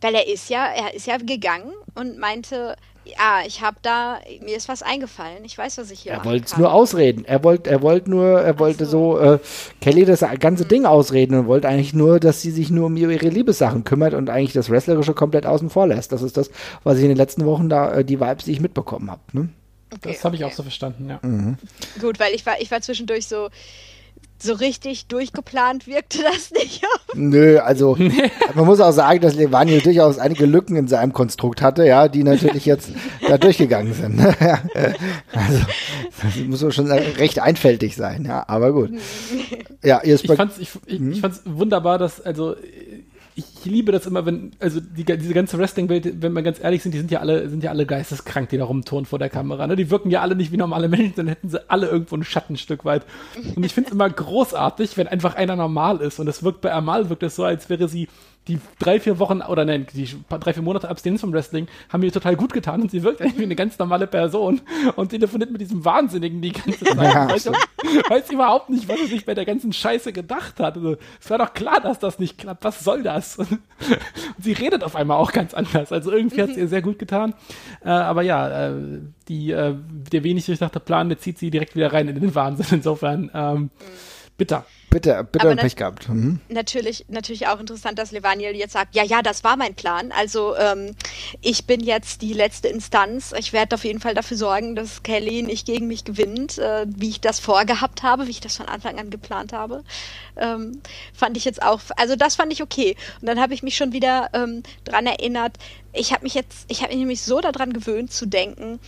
Weil er ist ja, er ist ja gegangen und meinte, ja, ich habe da, mir ist was eingefallen. Ich weiß, was ich hier Er wollte es nur ausreden. Er wollte, er wollte nur, er wollte so, so äh, Kelly das ganze mhm. Ding ausreden und wollte eigentlich nur, dass sie sich nur um ihre Liebessachen kümmert und eigentlich das Wrestlerische komplett außen vor lässt. Das ist das, was ich in den letzten Wochen da, äh, die Vibes, die ich mitbekommen habe. Ne? Okay, das habe ich auch so verstanden, ja. Mhm. Gut, weil ich war, ich war zwischendurch so, so richtig durchgeplant wirkte das nicht. Nö, also man muss auch sagen, dass Levani durchaus einige Lücken in seinem Konstrukt hatte, ja, die natürlich jetzt da durchgegangen sind. also das muss schon recht einfältig sein, ja, aber gut. Ja, ihr ich fand's, ich, ich, ich fand's wunderbar, dass also ich liebe das immer, wenn, also die, diese ganze Wrestling-Welt, wenn wir ganz ehrlich sind, die sind ja alle, sind ja alle geisteskrank, die da rumturnen vor der Kamera. Ne? Die wirken ja alle nicht wie normale Menschen, dann hätten sie alle irgendwo ein Schattenstück weit. Und ich finde es immer großartig, wenn einfach einer normal ist. Und es wirkt bei Amal wirkt es so, als wäre sie die drei, vier Wochen oder nein, die drei, vier Monate Abstinenz vom Wrestling haben mir total gut getan und sie wirkt eigentlich wie eine ganz normale Person und telefoniert mit diesem Wahnsinnigen die ganze Zeit. Ja, weiß, weiß überhaupt nicht, was er sich bei der ganzen Scheiße gedacht hat. Also, es war doch klar, dass das nicht klappt. Was soll das? Und sie redet auf einmal auch ganz anders. Also irgendwie hat es ihr sehr gut getan. Äh, aber ja, äh, die, äh, der wenig durchdachte Plan, der zieht sie direkt wieder rein in den Wahnsinn. Insofern, ähm, Bitter. Bitter, bitter und Pech gehabt. Mhm. Natürlich, natürlich auch interessant, dass Levaniel jetzt sagt, ja, ja, das war mein Plan. Also ähm, ich bin jetzt die letzte Instanz. Ich werde auf jeden Fall dafür sorgen, dass Kelly nicht gegen mich gewinnt, äh, wie ich das vorgehabt habe, wie ich das von Anfang an geplant habe. Ähm, fand ich jetzt auch, also das fand ich okay. Und dann habe ich mich schon wieder ähm, dran erinnert. Ich habe mich jetzt, ich habe mich nämlich so daran gewöhnt zu denken,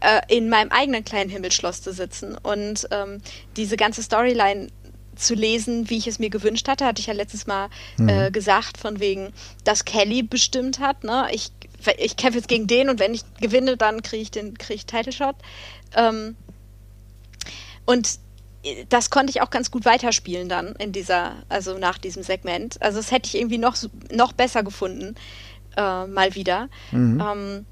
äh, in meinem eigenen kleinen Himmelsschloss zu sitzen und ähm, diese ganze Storyline zu lesen, wie ich es mir gewünscht hatte, hatte ich ja letztes Mal mhm. äh, gesagt, von wegen, dass Kelly bestimmt hat, ne? Ich, ich kämpfe jetzt gegen den und wenn ich gewinne, dann kriege ich den krieg ich Title Shot. Ähm, und das konnte ich auch ganz gut weiterspielen dann in dieser, also nach diesem Segment. Also das hätte ich irgendwie noch, noch besser gefunden, äh, mal wieder. Mhm. Ähm,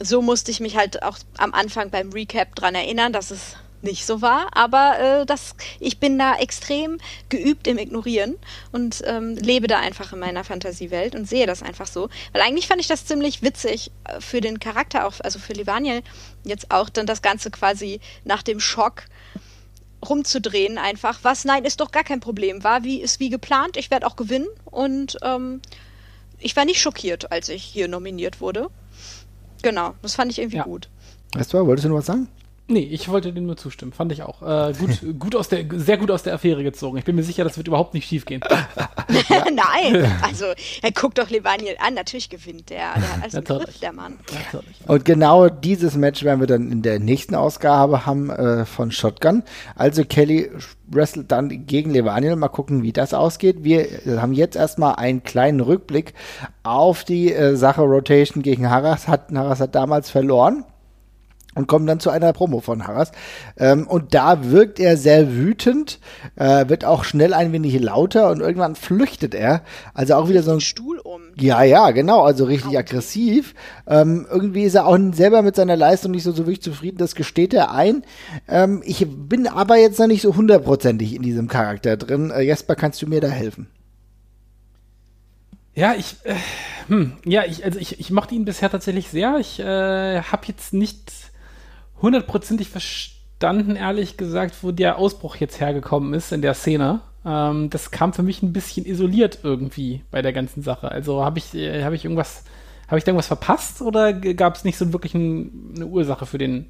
so musste ich mich halt auch am Anfang beim Recap dran erinnern, dass es nicht so war, aber äh, das, ich bin da extrem geübt im Ignorieren und ähm, lebe da einfach in meiner Fantasiewelt und sehe das einfach so. Weil eigentlich fand ich das ziemlich witzig äh, für den Charakter, auch, also für Livaniel jetzt auch, dann das Ganze quasi nach dem Schock rumzudrehen einfach. Was? Nein, ist doch gar kein Problem. War wie, ist wie geplant, ich werde auch gewinnen und ähm, ich war nicht schockiert, als ich hier nominiert wurde. Genau, das fand ich irgendwie ja. gut. Weißt du, wolltest du noch was sagen? Nee, ich wollte dem nur zustimmen. Fand ich auch. Äh, gut, gut aus der, sehr gut aus der Affäre gezogen. Ich bin mir sicher, das wird überhaupt nicht schief gehen. Nein, also er guckt doch Levaniel an. Natürlich gewinnt der. Der hat alles im Griff, der Mann. Natürlich. Und genau dieses Match werden wir dann in der nächsten Ausgabe haben äh, von Shotgun. Also Kelly wrestelt dann gegen Levaniel. Mal gucken, wie das ausgeht. Wir haben jetzt erstmal einen kleinen Rückblick auf die äh, Sache Rotation gegen Harras. Hat, Harras hat damals verloren und kommen dann zu einer Promo von Harras. Ähm, und da wirkt er sehr wütend, äh, wird auch schnell ein wenig lauter und irgendwann flüchtet er. Also auch wieder so ein Stuhl um. Ja, ja, genau, also richtig Out. aggressiv. Ähm, irgendwie ist er auch selber mit seiner Leistung nicht so, so wirklich zufrieden, das gesteht er ein. Ähm, ich bin aber jetzt noch nicht so hundertprozentig in diesem Charakter drin. Äh, Jesper, kannst du mir da helfen? Ja, ich, äh, hm, ja, ich, also ich, ich mochte ihn bisher tatsächlich sehr. Ich äh, habe jetzt nicht hundertprozentig verstanden, ehrlich gesagt, wo der Ausbruch jetzt hergekommen ist in der Szene. Ähm, das kam für mich ein bisschen isoliert irgendwie bei der ganzen Sache. Also habe ich, äh, hab ich irgendwas, habe ich da irgendwas verpasst oder gab es nicht so wirklich ein, eine Ursache für den,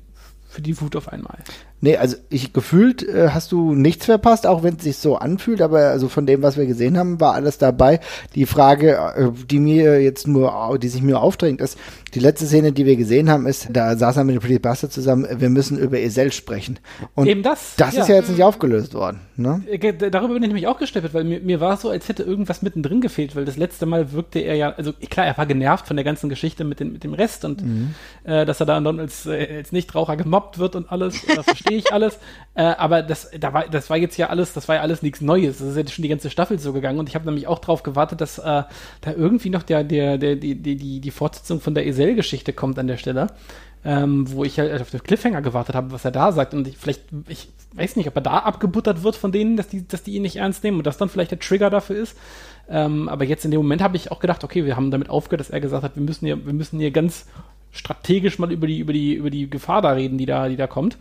für die Wut auf einmal? Nee, also ich gefühlt äh, hast du nichts verpasst, auch wenn es sich so anfühlt, aber also von dem, was wir gesehen haben, war alles dabei. Die Frage, äh, die mir jetzt nur, die sich mir aufdrängt, ist, die letzte Szene, die wir gesehen haben, ist, da saß er mit dem Pretty Bastard zusammen, wir müssen über Esel sprechen. Und Eben das. Das ja. ist ja jetzt nicht aufgelöst worden. Ne? Äh, darüber bin ich nämlich auch gestolpert, weil mir, mir war es so, als hätte irgendwas mittendrin gefehlt, weil das letzte Mal wirkte er ja, also klar, er war genervt von der ganzen Geschichte mit, den, mit dem Rest und mhm. äh, dass er da dann als, äh, als Nichtraucher gemobbt wird und alles, verstehe ich alles. Äh, aber das, da war, das war jetzt ja alles, das war ja alles nichts Neues. Das ist jetzt schon die ganze Staffel so gegangen und ich habe nämlich auch darauf gewartet, dass äh, da irgendwie noch der, der, der, die, die, die, Fortsetzung von der Esel-Geschichte kommt an der Stelle. Ähm, wo ich halt auf den Cliffhanger gewartet habe, was er da sagt. Und ich vielleicht, ich weiß nicht, ob er da abgebuttert wird von denen, dass die, dass die ihn nicht ernst nehmen und das dann vielleicht der Trigger dafür ist. Ähm, aber jetzt in dem Moment habe ich auch gedacht, okay, wir haben damit aufgehört, dass er gesagt hat, wir müssen hier, wir müssen hier ganz strategisch mal über die, über die, über die Gefahr da reden, die da, die da kommt.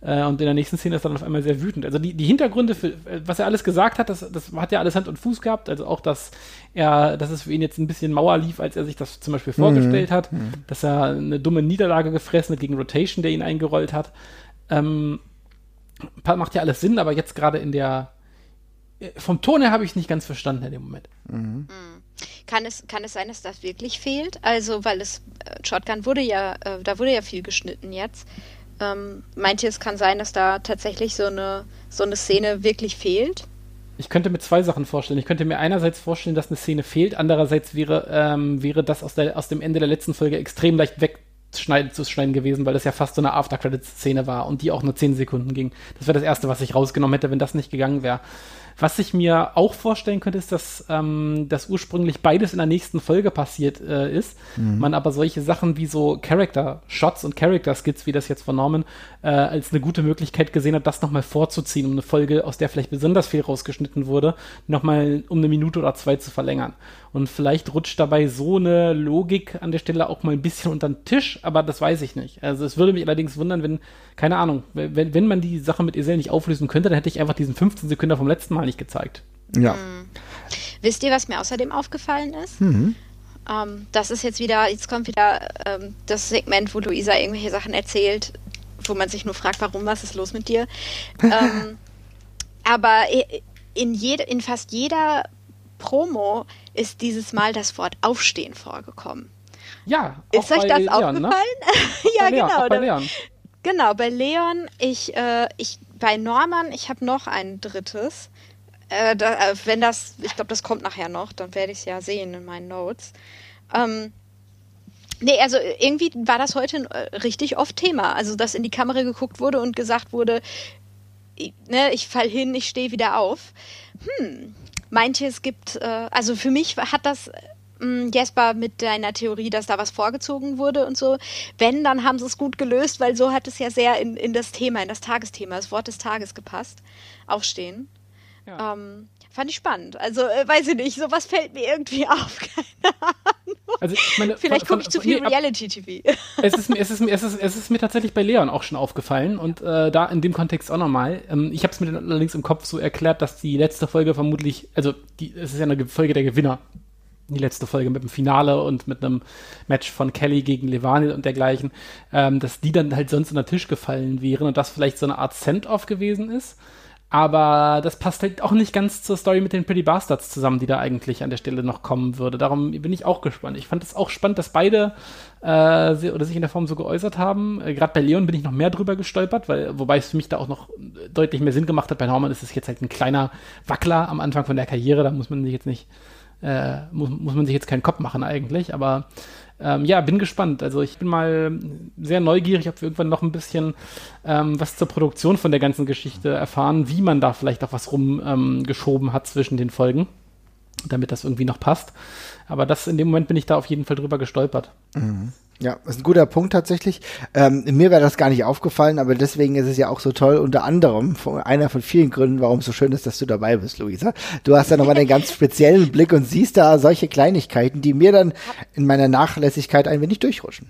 Äh, und in der nächsten Szene ist er dann auf einmal sehr wütend. Also die, die Hintergründe, für, was er alles gesagt hat, das, das hat ja alles Hand und Fuß gehabt. Also auch, dass er, dass es für ihn jetzt ein bisschen Mauer lief, als er sich das zum Beispiel vorgestellt mhm. hat, mhm. dass er eine dumme Niederlage gefressen hat gegen Rotation, der ihn eingerollt hat. Ähm, macht ja alles Sinn, aber jetzt gerade in der vom Ton her habe ich es nicht ganz verstanden in dem Moment. Mhm. mhm. Kann es, kann es sein, dass das wirklich fehlt? Also, weil es, äh, Shotgun wurde ja, äh, da wurde ja viel geschnitten jetzt. Ähm, meint ihr, es kann sein, dass da tatsächlich so eine, so eine Szene wirklich fehlt? Ich könnte mir zwei Sachen vorstellen. Ich könnte mir einerseits vorstellen, dass eine Szene fehlt, andererseits wäre, ähm, wäre das aus, der, aus dem Ende der letzten Folge extrem leicht wegschneiden zu schneiden gewesen, weil das ja fast so eine After-Credits-Szene war und die auch nur 10 Sekunden ging. Das wäre das Erste, was ich rausgenommen hätte, wenn das nicht gegangen wäre. Was ich mir auch vorstellen könnte, ist, dass ähm, das ursprünglich beides in der nächsten Folge passiert äh, ist. Mhm. Man aber solche Sachen wie so Character-Shots und Character-Skits, wie das jetzt vernommen, äh, als eine gute Möglichkeit gesehen hat, das nochmal vorzuziehen, um eine Folge, aus der vielleicht besonders viel rausgeschnitten wurde, nochmal um eine Minute oder zwei zu verlängern. Und vielleicht rutscht dabei so eine Logik an der Stelle auch mal ein bisschen unter den Tisch, aber das weiß ich nicht. Also es würde mich allerdings wundern, wenn, keine Ahnung, wenn, wenn man die Sache mit Esel nicht auflösen könnte, dann hätte ich einfach diesen 15 Sekunden vom letzten Mal nicht gezeigt. Ja. Hm. Wisst ihr, was mir außerdem aufgefallen ist? Mhm. Ähm, das ist jetzt wieder, jetzt kommt wieder ähm, das Segment, wo Luisa irgendwelche Sachen erzählt, wo man sich nur fragt, warum, was ist los mit dir? ähm, aber in, jede, in fast jeder Promo ist dieses Mal das Wort Aufstehen vorgekommen. Ja, ist euch das Leon, aufgefallen? Ne? ja, Leon, genau. Bei Leon. Genau, bei Leon, ich, äh, ich, bei Norman, ich habe noch ein drittes. Äh, da, äh, wenn das, ich glaube, das kommt nachher noch, dann werde ich es ja sehen in meinen Notes. Ähm, nee, also irgendwie war das heute äh, richtig oft Thema. Also, dass in die Kamera geguckt wurde und gesagt wurde, ich, ne, ich fall hin, ich stehe wieder auf. Hm, meint ihr, es gibt, äh, also für mich hat das mm, Jesper mit deiner Theorie, dass da was vorgezogen wurde und so. Wenn, dann haben sie es gut gelöst, weil so hat es ja sehr in, in das Thema, in das Tagesthema, das Wort des Tages gepasst. Aufstehen. Ja. Ähm, fand ich spannend. Also, äh, weiß ich nicht, sowas fällt mir irgendwie auf. Keine Ahnung. Also, meine, Vielleicht gucke ich zu viel nee, Reality-TV. Es ist, es, ist, es, ist, es ist mir tatsächlich bei Leon auch schon aufgefallen und äh, da in dem Kontext auch nochmal. Ähm, ich habe es mir allerdings im Kopf so erklärt, dass die letzte Folge vermutlich, also die, es ist ja eine Folge der Gewinner. Die letzte Folge mit dem Finale und mit einem Match von Kelly gegen Levani und dergleichen, ähm, dass die dann halt sonst unter den Tisch gefallen wären und das vielleicht so eine Art Send-off gewesen ist. Aber das passt halt auch nicht ganz zur Story mit den Pretty Bastards zusammen, die da eigentlich an der Stelle noch kommen würde. Darum bin ich auch gespannt. Ich fand es auch spannend, dass beide äh, oder sich in der Form so geäußert haben. Äh, Gerade bei Leon bin ich noch mehr drüber gestolpert, weil, wobei es für mich da auch noch deutlich mehr Sinn gemacht hat. Bei Norman ist es jetzt halt ein kleiner Wackler am Anfang von der Karriere. Da muss man sich jetzt nicht, äh, muss, muss man sich jetzt keinen Kopf machen eigentlich. Aber ähm, ja, bin gespannt. Also ich bin mal sehr neugierig, ob wir irgendwann noch ein bisschen ähm, was zur Produktion von der ganzen Geschichte erfahren, wie man da vielleicht auch was rumgeschoben ähm, hat zwischen den Folgen, damit das irgendwie noch passt. Aber das in dem Moment bin ich da auf jeden Fall drüber gestolpert. Mhm. Ja, das ist ein guter Punkt tatsächlich. Ähm, mir wäre das gar nicht aufgefallen, aber deswegen ist es ja auch so toll, unter anderem von, einer von vielen Gründen, warum es so schön ist, dass du dabei bist, Luisa. Du hast da nochmal einen ganz speziellen Blick und siehst da solche Kleinigkeiten, die mir dann in meiner Nachlässigkeit ein wenig durchrutschen.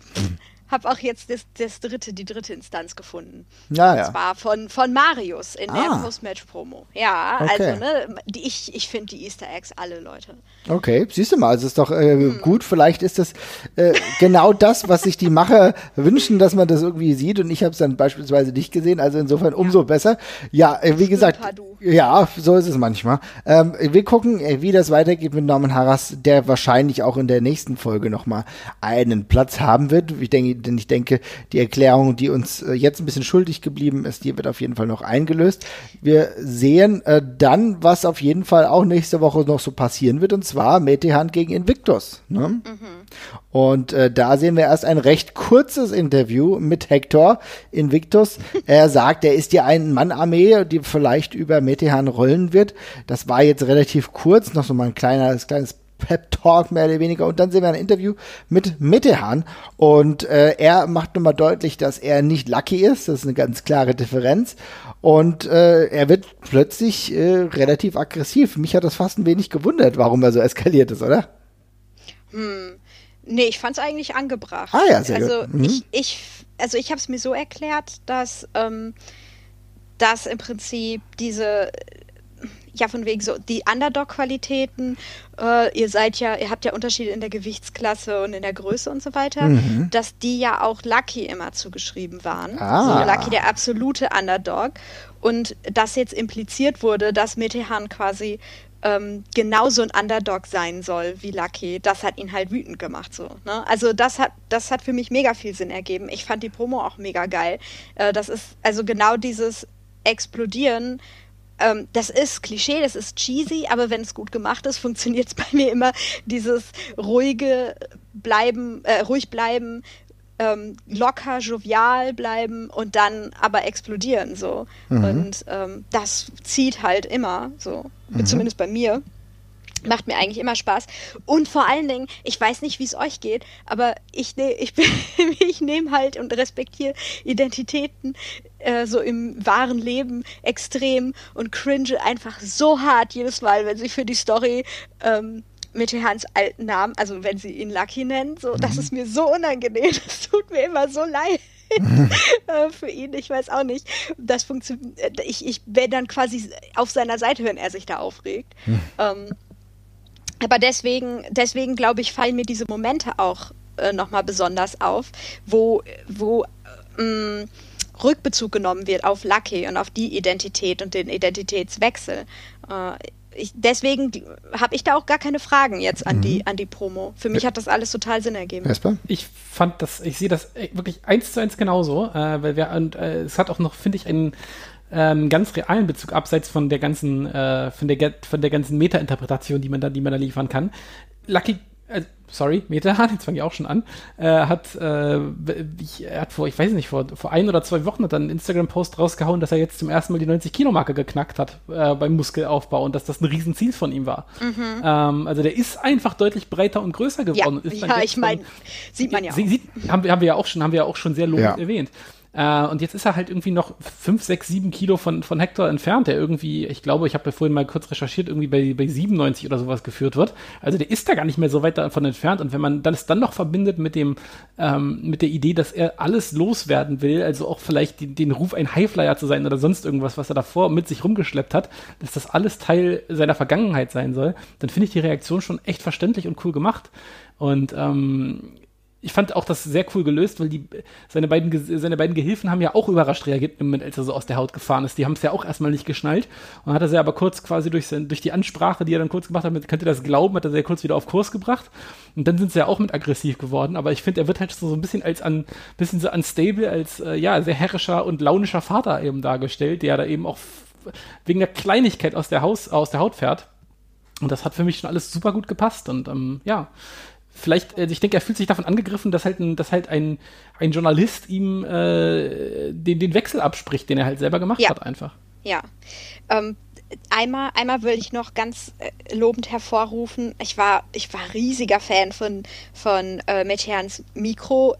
Habe auch jetzt das, das, dritte, die dritte Instanz gefunden. Ja, ja. Und zwar von, von Marius in ah. der Post-Match-Promo. Ja, okay. also, ne, die, ich, ich finde die Easter Eggs alle, Leute. Okay, siehst du mal, also ist doch äh, hm. gut. Vielleicht ist das äh, genau das, was sich die Macher wünschen, dass man das irgendwie sieht. Und ich habe es dann beispielsweise nicht gesehen. Also insofern umso ja. besser. Ja, äh, wie gesagt, ja, so ist es manchmal. Ähm, wir gucken, äh, wie das weitergeht mit Norman Harras, der wahrscheinlich auch in der nächsten Folge nochmal einen Platz haben wird. Ich denke, denn ich denke, die Erklärung, die uns äh, jetzt ein bisschen schuldig geblieben ist, die wird auf jeden Fall noch eingelöst. Wir sehen äh, dann, was auf jeden Fall auch nächste Woche noch so passieren wird, und zwar Metehan gegen Invictus. Ne? Mhm. Und äh, da sehen wir erst ein recht kurzes Interview mit Hector Invictus. Er sagt, er ist ja eine Mann-Armee, die vielleicht über Metehan rollen wird. Das war jetzt relativ kurz, noch so mal ein kleines, kleines Pep Talk mehr oder weniger. Und dann sehen wir ein Interview mit Mittehan und äh, er macht nochmal deutlich, dass er nicht lucky ist. Das ist eine ganz klare Differenz. Und äh, er wird plötzlich äh, relativ aggressiv. Mich hat das fast ein wenig gewundert, warum er so eskaliert ist, oder? Hm. Nee, ich fand es eigentlich angebracht. Ah ja, sehr also gut. Mhm. ich, ich, also ich habe es mir so erklärt, dass, ähm, dass im Prinzip diese ja von wegen so die Underdog-Qualitäten. Äh, ihr seid ja, ihr habt ja Unterschiede in der Gewichtsklasse und in der Größe und so weiter, mhm. dass die ja auch Lucky immer zugeschrieben waren. Ah. Also Lucky der absolute Underdog. Und dass jetzt impliziert wurde, dass Metehan quasi ähm, genauso ein Underdog sein soll wie Lucky, das hat ihn halt wütend gemacht. So, ne? Also das hat, das hat für mich mega viel Sinn ergeben. Ich fand die Promo auch mega geil. Äh, das ist also genau dieses Explodieren ähm, das ist Klischee, das ist cheesy, aber wenn es gut gemacht ist, funktioniert es bei mir immer dieses ruhige bleiben, äh, ruhig bleiben, ähm, locker, jovial bleiben und dann aber explodieren so. Mhm. Und ähm, das zieht halt immer so, mhm. zumindest bei mir. Macht mir eigentlich immer Spaß. Und vor allen Dingen, ich weiß nicht, wie es euch geht, aber ich, ne, ich, ich nehme halt und respektiere Identitäten äh, so im wahren Leben extrem und cringe einfach so hart jedes Mal, wenn sie für die Story ähm, mit Hans alten Namen, also wenn sie ihn Lucky nennen, so, mhm. das ist mir so unangenehm. Das tut mir immer so leid. Äh, für ihn, ich weiß auch nicht. Das funktioniert. Äh, ich, ich werde dann quasi auf seiner Seite, wenn er sich da aufregt. Mhm. Ähm, aber deswegen, deswegen glaube ich, fallen mir diese Momente auch äh, nochmal besonders auf, wo, wo ähm, Rückbezug genommen wird auf Lucky und auf die Identität und den Identitätswechsel. Äh, ich, deswegen habe ich da auch gar keine Fragen jetzt an, mhm. die, an die Promo. Für mich hat das alles total Sinn ergeben. Vesper? Ich fand das, ich sehe das wirklich eins zu eins genauso, äh, weil wir, und äh, es hat auch noch, finde ich, einen ähm, ganz realen Bezug, abseits von der ganzen, äh, von der, von der ganzen Meta-Interpretation, die man da, die man da liefern kann. Lucky äh, sorry, Metahan, jetzt fange ich auch schon an, äh, hat, äh, ich, er hat vor, ich weiß nicht, vor, vor ein oder zwei Wochen hat er einen Instagram-Post rausgehauen, dass er jetzt zum ersten Mal die 90-Kilo-Marke geknackt hat äh, beim Muskelaufbau und dass das ein Riesenziel von ihm war. Mhm. Ähm, also der ist einfach deutlich breiter und größer geworden. Ja, ja ich meine, sieht man ja auch. Sieht, haben, haben, wir ja auch schon, haben wir ja auch schon sehr lobend ja. erwähnt. Äh, und jetzt ist er halt irgendwie noch 5, 6, 7 Kilo von, von Hector entfernt, der irgendwie, ich glaube, ich habe ja vorhin mal kurz recherchiert, irgendwie bei, bei 97 oder sowas geführt wird. Also der ist da gar nicht mehr so weit davon entfernt. Und wenn man das dann noch verbindet mit dem, ähm, mit der Idee, dass er alles loswerden will, also auch vielleicht die, den Ruf, ein Highflyer zu sein oder sonst irgendwas, was er davor mit sich rumgeschleppt hat, dass das alles Teil seiner Vergangenheit sein soll, dann finde ich die Reaktion schon echt verständlich und cool gemacht. Und ähm, ich fand auch das sehr cool gelöst, weil die, seine beiden, seine beiden Gehilfen haben ja auch überrascht reagiert im Moment, als er so aus der Haut gefahren ist. Die haben es ja auch erstmal nicht geschnallt. Und hat er sie aber kurz quasi durch, sein, durch die Ansprache, die er dann kurz gemacht hat, mit, könnt ihr das glauben, hat er ja kurz wieder auf Kurs gebracht. Und dann sind sie ja auch mit aggressiv geworden. Aber ich finde, er wird halt so, so ein bisschen als an, bisschen so unstable, als, äh, ja, sehr herrischer und launischer Vater eben dargestellt, der da eben auch wegen der Kleinigkeit aus der Haus, aus der Haut fährt. Und das hat für mich schon alles super gut gepasst. Und ähm, ja, vielleicht, also ich denke, er fühlt sich davon angegriffen, dass halt ein, dass halt ein, ein Journalist ihm äh, den, den Wechsel abspricht, den er halt selber gemacht ja. hat, einfach. Ja. Ähm, einmal, einmal will ich noch ganz äh, lobend hervorrufen, ich war, ich war riesiger Fan von, von äh, Meteans Mikro.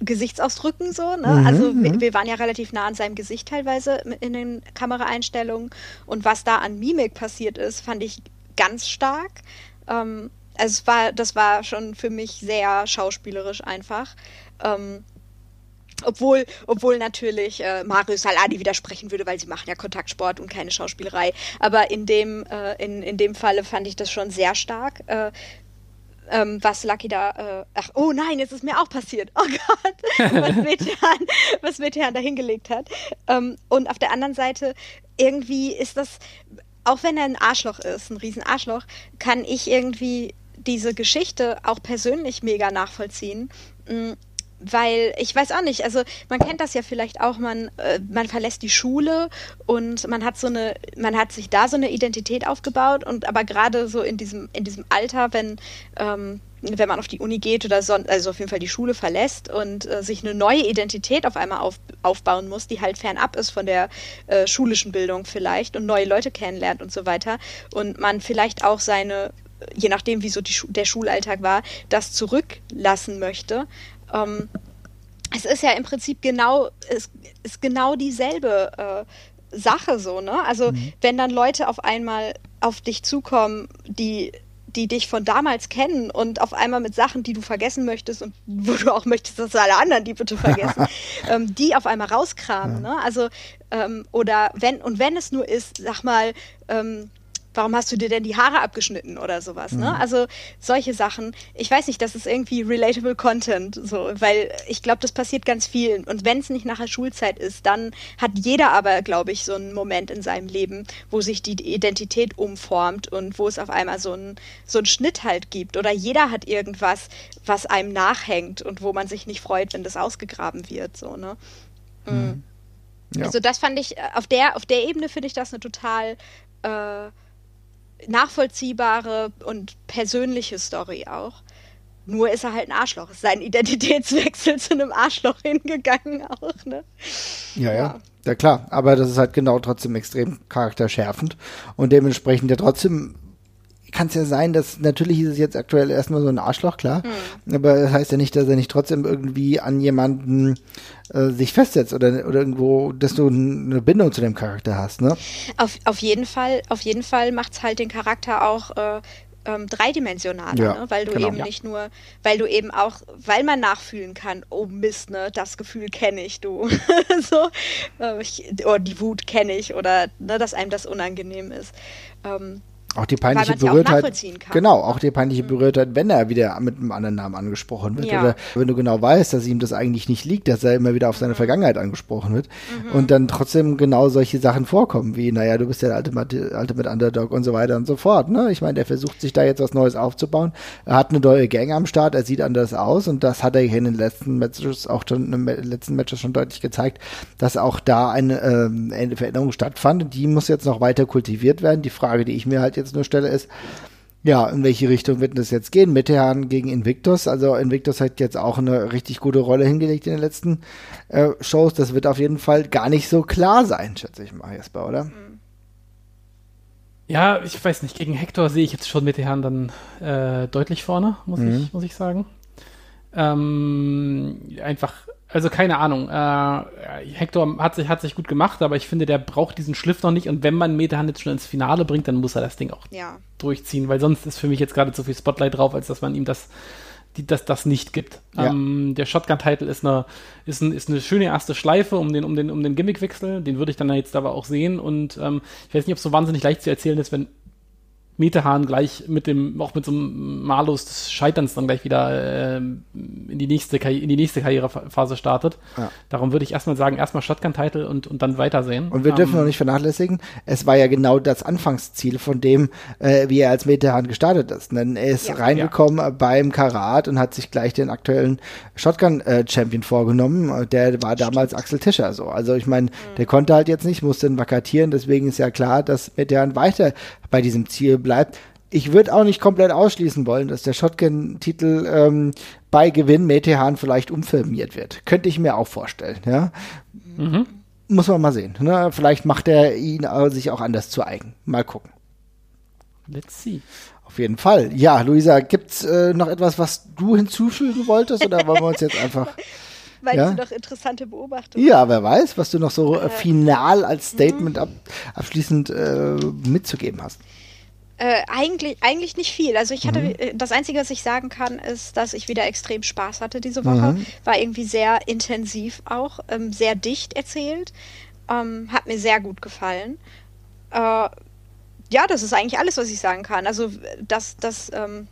Gesichtsausdrücken so, ne? Mhm, also wir, mhm. wir, waren ja relativ nah an seinem Gesicht teilweise in den Kameraeinstellungen und was da an Mimik passiert ist, fand ich ganz stark. Ähm, also es war, das war schon für mich sehr schauspielerisch einfach. Ähm, obwohl, obwohl natürlich äh, Mario Saladi widersprechen würde, weil sie machen ja Kontaktsport und keine Schauspielerei. Aber in dem, äh, in, in dem Falle fand ich das schon sehr stark. Äh, ähm, was Lucky da, äh, ach, oh nein, jetzt ist mir auch passiert. Oh Gott, was Metehan, was Metehan da hingelegt hat. Ähm, und auf der anderen Seite, irgendwie ist das, auch wenn er ein Arschloch ist, ein Riesenarschloch, kann ich irgendwie diese Geschichte auch persönlich mega nachvollziehen. Mm, weil ich weiß auch nicht, also man kennt das ja vielleicht auch, man, äh, man verlässt die Schule und man hat so eine, man hat sich da so eine Identität aufgebaut und aber gerade so in diesem, in diesem Alter, wenn, ähm, wenn man auf die Uni geht oder so, also auf jeden Fall die Schule verlässt und äh, sich eine neue Identität auf einmal auf, aufbauen muss, die halt fernab ist von der äh, schulischen Bildung vielleicht und neue Leute kennenlernt und so weiter und man vielleicht auch seine je nachdem, wie so die, der Schulalltag war, das zurücklassen möchte. Ähm, es ist ja im Prinzip genau, es ist genau dieselbe äh, Sache so, ne? Also mhm. wenn dann Leute auf einmal auf dich zukommen, die die dich von damals kennen und auf einmal mit Sachen, die du vergessen möchtest und wo du auch möchtest, dass alle anderen die bitte vergessen, ähm, die auf einmal rauskramen. Ja. Ne? Also, ähm, oder wenn, und wenn es nur ist, sag mal, ähm, warum hast du dir denn die Haare abgeschnitten oder sowas, ne? Mhm. Also solche Sachen. Ich weiß nicht, das ist irgendwie relatable Content, so, weil ich glaube, das passiert ganz vielen. Und wenn es nicht nach der Schulzeit ist, dann hat jeder aber, glaube ich, so einen Moment in seinem Leben, wo sich die Identität umformt und wo es auf einmal so einen so einen Schnitt halt gibt. Oder jeder hat irgendwas, was einem nachhängt und wo man sich nicht freut, wenn das ausgegraben wird, so, ne? Mhm. mhm. Ja. Also das fand ich, auf der, auf der Ebene finde ich das eine total äh, nachvollziehbare und persönliche Story auch. Nur ist er halt ein Arschloch. Ist sein Identitätswechsel zu einem Arschloch hingegangen auch, ne? Ja, ja. ja. Ja klar, aber das ist halt genau trotzdem extrem charakterschärfend und dementsprechend ja trotzdem kann es ja sein, dass natürlich ist es jetzt aktuell erstmal so ein Arschloch, klar. Mhm. Aber das heißt ja nicht, dass er nicht trotzdem irgendwie an jemanden äh, sich festsetzt oder, oder irgendwo, dass du eine Bindung zu dem Charakter hast, ne? Auf, auf jeden Fall, auf jeden Fall macht es halt den Charakter auch äh, ähm, dreidimensionaler, ja, ne? weil du genau, eben ja. nicht nur, weil du eben auch, weil man nachfühlen kann, oh Mist, ne, das Gefühl kenne ich, du, so, äh, ich, oder die Wut kenne ich oder ne, dass einem das unangenehm ist. Ähm, auch die peinliche Berührtheit. Genau, auch die peinliche mhm. Berührtheit, wenn er wieder mit einem anderen Namen angesprochen wird. Ja. Oder wenn du genau weißt, dass ihm das eigentlich nicht liegt, dass er immer wieder auf seine mhm. Vergangenheit angesprochen wird. Mhm. Und dann trotzdem genau solche Sachen vorkommen, wie, naja, du bist ja der alte, alte mit Underdog und so weiter und so fort. Ne? Ich meine, der versucht sich da jetzt was Neues aufzubauen. Er hat eine neue Gang am Start, er sieht anders aus und das hat er hier in den letzten Matches auch schon in den letzten Matches schon deutlich gezeigt, dass auch da eine, ähm, eine Veränderung stattfand. Die muss jetzt noch weiter kultiviert werden. Die Frage, die ich mir halt jetzt jetzt nur stelle, ist, ja, in welche Richtung wird das jetzt gehen? Mitterhand gegen Invictus. Also Invictus hat jetzt auch eine richtig gute Rolle hingelegt in den letzten äh, Shows. Das wird auf jeden Fall gar nicht so klar sein, schätze ich mal, Jesper, oder? Ja, ich weiß nicht. Gegen Hector sehe ich jetzt schon Mitterhand dann äh, deutlich vorne, muss, mhm. ich, muss ich sagen. Ähm, einfach also keine Ahnung. Äh, Hector hat sich, hat sich gut gemacht, aber ich finde, der braucht diesen Schliff noch nicht. Und wenn man Metehan jetzt schon ins Finale bringt, dann muss er das Ding auch ja. durchziehen, weil sonst ist für mich jetzt gerade zu viel Spotlight drauf, als dass man ihm das, die, das, das nicht gibt. Ja. Ähm, der Shotgun-Title ist eine, ist, ein, ist eine schöne erste Schleife um den, um den, um den Gimmickwechsel. Den würde ich dann jetzt aber auch sehen. Und ähm, ich weiß nicht, ob es so wahnsinnig leicht zu erzählen ist, wenn Metahahn gleich mit dem, auch mit so einem Malus des Scheiterns dann gleich wieder äh, in, die nächste in die nächste Karrierephase startet. Ja. Darum würde ich erstmal sagen, erstmal Shotgun-Title und, und dann weitersehen. Und wir um, dürfen ähm, noch nicht vernachlässigen, es war ja genau das Anfangsziel von dem, äh, wie er als Metahahn gestartet ist. Denn er ist ja, reingekommen ja. beim Karat und hat sich gleich den aktuellen Shotgun-Champion äh, vorgenommen. Der war damals Stimmt. Axel Tischer so. Also ich meine, mhm. der konnte halt jetzt nicht, musste ihn vakatieren, deswegen ist ja klar, dass Metahahn weiter bei diesem Ziel bleibt. Ich würde auch nicht komplett ausschließen wollen, dass der Shotgun-Titel ähm, bei Gewinn Metehan vielleicht umfirmiert wird. Könnte ich mir auch vorstellen, ja. Mhm. Muss man mal sehen. Ne? Vielleicht macht er ihn sich auch anders zu eigen. Mal gucken. Let's see. Auf jeden Fall. Ja, Luisa, gibt's äh, noch etwas, was du hinzufügen wolltest oder wollen wir uns jetzt einfach Meinst ja? du noch interessante Beobachtungen? Ja, wer weiß, was du noch so äh, final als Statement ab, abschließend äh, mitzugeben hast. Äh, eigentlich, eigentlich nicht viel. Also ich hatte, mhm. Äh, das Einzige, was ich sagen kann, ist, dass ich wieder extrem Spaß hatte diese Woche. Mhm. War irgendwie sehr intensiv auch, ähm, sehr dicht erzählt. Ähm, hat mir sehr gut gefallen. Äh, ja, das ist eigentlich alles, was ich sagen kann. Also das, das ähm,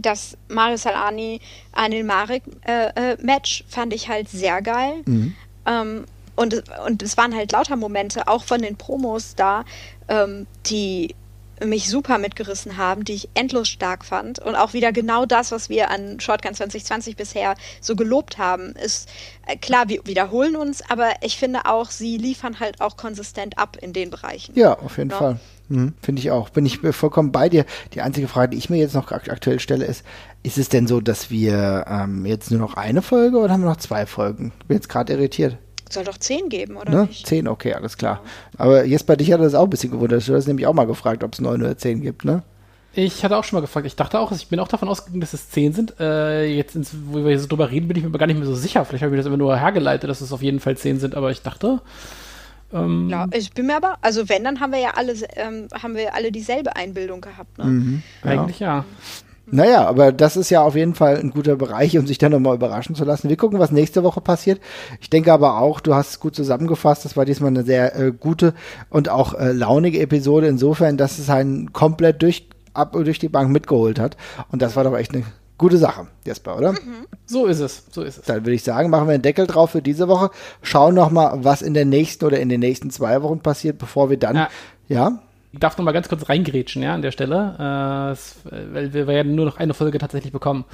das Mario Salani Anil Marek äh, äh, Match fand ich halt sehr geil. Mhm. Ähm, und, und es waren halt lauter Momente, auch von den Promos da, ähm, die mich super mitgerissen haben, die ich endlos stark fand. Und auch wieder genau das, was wir an Shotgun 2020 bisher so gelobt haben, ist äh, klar, wir wiederholen uns, aber ich finde auch, sie liefern halt auch konsistent ab in den Bereichen. Ja, auf jeden ja? Fall. Mhm, Finde ich auch. Bin ich vollkommen bei dir. Die einzige Frage, die ich mir jetzt noch aktuell stelle, ist, ist es denn so, dass wir ähm, jetzt nur noch eine Folge oder haben wir noch zwei Folgen? Bin jetzt gerade irritiert. Soll doch zehn geben, oder ne? nicht? Zehn, okay, alles klar. Ja. Aber jetzt bei dich hat das auch ein bisschen gewundert. Du hast nämlich auch mal gefragt, ob es neun oder zehn gibt, ne? Ich hatte auch schon mal gefragt. Ich dachte auch, ich bin auch davon ausgegangen, dass es zehn sind. Äh, jetzt, ins, wo wir so drüber reden, bin ich mir gar nicht mehr so sicher. Vielleicht habe ich das immer nur hergeleitet, dass es auf jeden Fall zehn sind. Aber ich dachte, ähm, ja, ich bin mir aber, also wenn, dann haben wir ja alle, ähm, haben wir alle dieselbe Einbildung gehabt. Ne? Mhm, Eigentlich ja. Naja, aber das ist ja auf jeden Fall ein guter Bereich, um sich dann nochmal überraschen zu lassen. Wir gucken, was nächste Woche passiert. Ich denke aber auch, du hast es gut zusammengefasst. Das war diesmal eine sehr äh, gute und auch äh, launige Episode, insofern, dass es einen komplett durch, ab, durch die Bank mitgeholt hat. Und das war doch echt eine Gute Sache, Jesper, oder? Mhm. So ist es, so ist es. Dann würde ich sagen, machen wir einen Deckel drauf für diese Woche. Schauen nochmal, was in der nächsten oder in den nächsten zwei Wochen passiert, bevor wir dann, ja. ja? Ich darf noch mal ganz kurz reingrätschen, ja, an der Stelle, äh, es, weil wir werden nur noch eine Folge tatsächlich bekommen.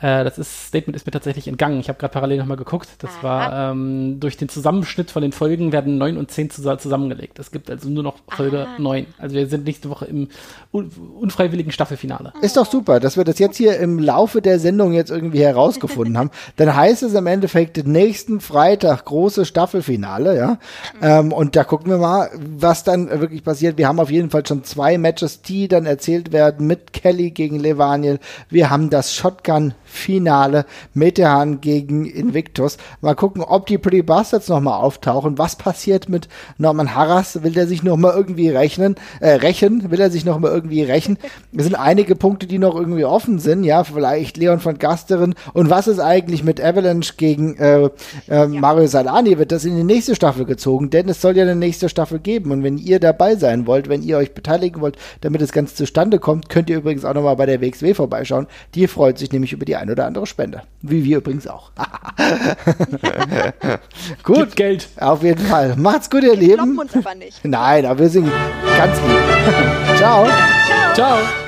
Äh, das ist, Statement ist mir tatsächlich entgangen. Ich habe gerade parallel nochmal geguckt. Das Aha. war ähm, durch den Zusammenschnitt von den Folgen werden neun und zehn zusammengelegt. Es gibt also nur noch Folge neun. Also wir sind nächste Woche im un unfreiwilligen Staffelfinale. Ist doch super, dass wir das jetzt hier im Laufe der Sendung jetzt irgendwie herausgefunden haben. Dann heißt es im Endeffekt nächsten Freitag große Staffelfinale, ja. Ähm, und da gucken wir mal, was dann wirklich passiert. Wir haben auf jeden Fall schon zwei Matches, die dann erzählt werden mit Kelly gegen Levaniel. Wir haben das Shotgun Finale Metehan gegen Invictus. Mal gucken, ob die Pretty Bastards nochmal auftauchen. Was passiert mit Norman Harras? Will der sich nochmal irgendwie rechnen, äh, rächen? Will er sich nochmal irgendwie rächen? Es sind einige Punkte, die noch irgendwie offen sind. Ja, vielleicht Leon von Gasterin. Und was ist eigentlich mit Avalanche gegen äh, äh, Mario Salani? Wird das in die nächste Staffel gezogen? Denn es soll ja eine nächste Staffel geben. Und wenn ihr dabei sein wollt, wenn ihr euch beteiligen wollt, damit das Ganze zustande kommt, könnt ihr übrigens auch nochmal bei der WXW vorbeischauen. Die freut sich nämlich über die ein oder andere Spende. Wie wir übrigens auch. gut. Gibt Geld. Auf jeden Fall. Macht's gut, ihr Lieben. Wir uns aber nicht. Nein, aber wir sind ganz lieb. Ciao. Ciao. Ciao.